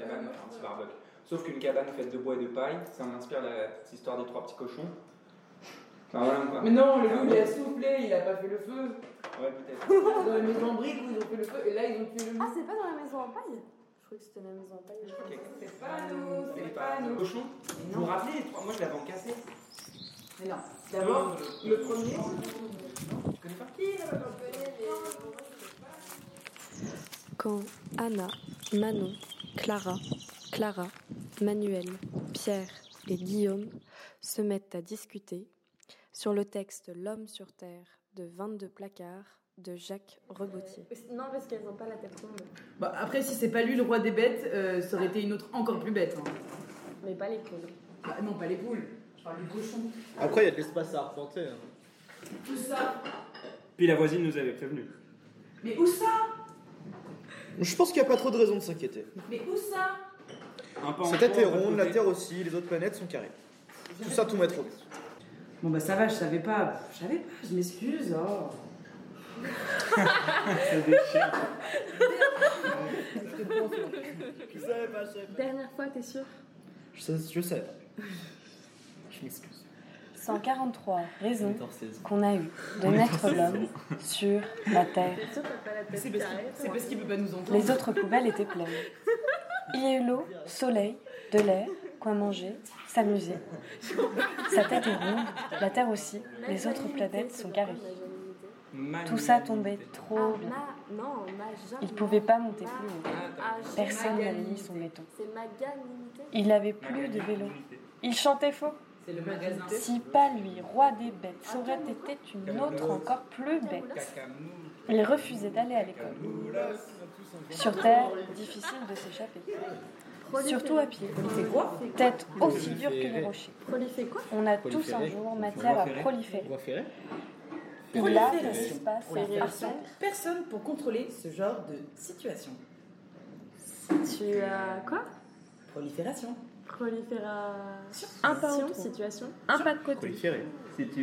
cabane, enfin, un petit barbecue. Sauf qu'une cabane faite de bois et de paille, ça m'inspire la petite histoire des trois petits cochons. Enfin, voilà, quoi. Mais non, le loup il a soufflé, il a pas fait le feu. Ouais, peut-être. Dans la maison en briques où ils ont fait le feu, et là ils ont fait le loup. Ah, c'est pas dans la maison en paille? Je croyais que c'était la maison en paille. C'est pas nous, c'est pas nous. Cochon? Vous vous rappelez les trois Moi, je l'avais en cassé. Mais non, d'abord, le premier. Tu connais pas Quand Anna, Manon, Clara, Clara, Manuel, Pierre et Guillaume se mettent à discuter sur le texte L'homme sur terre de 22 placards de Jacques Rebotier. Non, parce qu'elles ont pas la tête ronde. Bah, après, si c'est pas lui le roi des bêtes, euh, ça aurait été une autre encore plus bête. hein. Mais pas les poules. Bah, non, pas les poules. Je parle du cochon. Après, il y a de l'espace à arpenter. hein. Tout ça? Puis la voisine nous avait prévenu. Mais où ça? Je pense qu'il n'y a pas trop de raison de s'inquiéter. Mais où ça? Cette tête est ronde, la. Terre aussi, les autres planètes sont carrées. Tout ça, tout mettre au Bon bah ça va, je savais pas. Je savais pas, je m'excuse. Oh. Ça déchire. Je savais pas, je savais pas. Dernière fois, t'es sûr? Je sais, je sais. Je m'excuse. 143 raisons 14-16. qu'on a eu de mettre l'homme sur la terre. C'est parce qu'il- peut pas nous entendre. Les autres poubelles étaient pleines. Il y a eu l'eau, soleil, de l'air, quoi manger, s'amuser. Sa tête est ronde, la terre aussi, les autres planètes sont carrées. Tout ça tombait trop bien. Ma Il pouvait pas monter plus haut. Ah, Personne n'avait mis son béton. Il n'avait plus de vélo. Il chantait faux. C'est le magasin. Si pas lui, roi des bêtes, ça aurait été une autre encore plus bête. Il refusait d'aller à l'école. Sur Terre, difficile de s'échapper. Surtout à pied. Quoi Tête aussi dure que les rochers. Prolifé quoi On a tous un jour matière à proliférer. L'espace est Personne, pour contrôler ce genre de situation. Tu as quoi Un Prolifération. situation. Un pas de côté.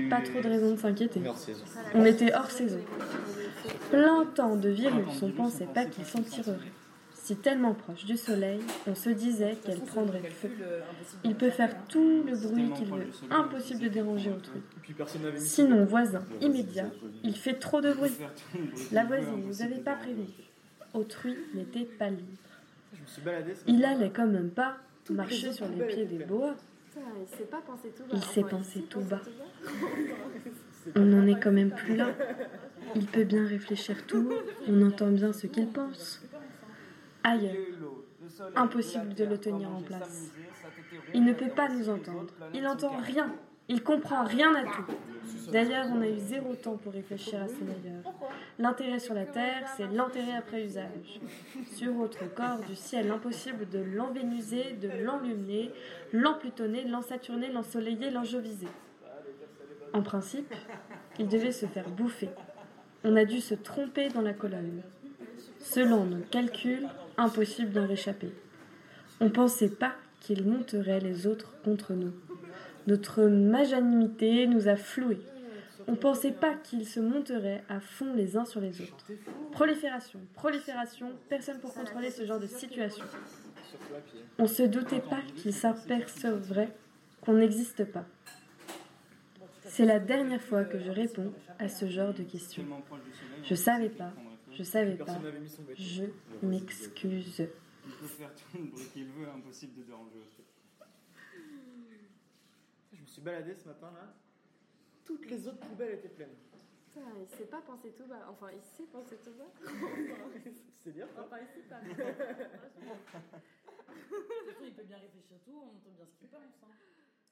Pas trop de raison de s'inquiéter. On était hors saison. Plein temps de virus, on pensait pas qu'il s'en tirerait. Si tellement proche du soleil, on se disait qu'elle prendrait le feu. Il peut faire tout le bruit qu'il veut, impossible de déranger autrui. Sinon, voisin immédiat, il fait trop de bruit. La voisine vous avait pas prévenu. Autrui n'était pas libre. Il allait quand même pas marcher sur les pieds des boas. Il s'est pas pensé tout bas. Il s'est Enfin, pensé s'est tout pensé bas. bas. On n'en est quand même plus là. Il peut bien réfléchir tout haut, on entend bien ce qu'il pense. Ailleurs, impossible de le tenir en place. Il ne peut pas nous entendre. Il entend rien. Il comprend rien à tout. D'ailleurs, on a eu zéro temps pour réfléchir à ce meilleur. L'intérêt sur la Terre, c'est l'intérêt après usage. Sur autre corps du ciel, impossible de l'envénuser, de l'enlumer, l'emplutonner, l'ensaturner, l'ensoleiller, l'enjoviser. En principe, il devait se faire bouffer. On a dû se tromper dans la colonne. Selon nos calculs, impossible d'en réchapper. On pensait pas qu'il monterait les autres contre nous. Notre magnanimité nous a floués. On pensait pas qu'ils se monteraient à fond les uns sur les autres. Prolifération, prolifération, personne pour contrôler ce genre de situation. On se doutait pas qu'ils s'apercevraient qu'on n'existe pas. C'est la dernière fois que je réponds à ce genre de questions. Je savais pas, je savais pas, je m'excuse. Il peut faire tout le bruit qu'il veut, impossible de déranger suis baladé ce matin là. Toutes les autres poubelles étaient pleines. Putain, il s'est pas pensé tout bas. Enfin, il s'est pensé tout bas. C'est dire quoi Enfin, il s'est pas. Il peut bien réfléchir tout, on entend bien ce qu'il pense. hein.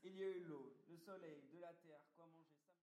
Il y a eu l'eau, le soleil, de la terre, quoi manger.